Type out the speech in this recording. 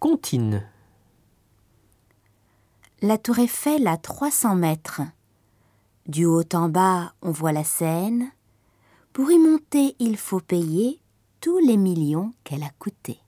Contine. La tour Eiffel a 300 mètres. Du haut en bas, on voit la Seine. Pour y monter, il faut payer tous les millions qu'elle a coûté.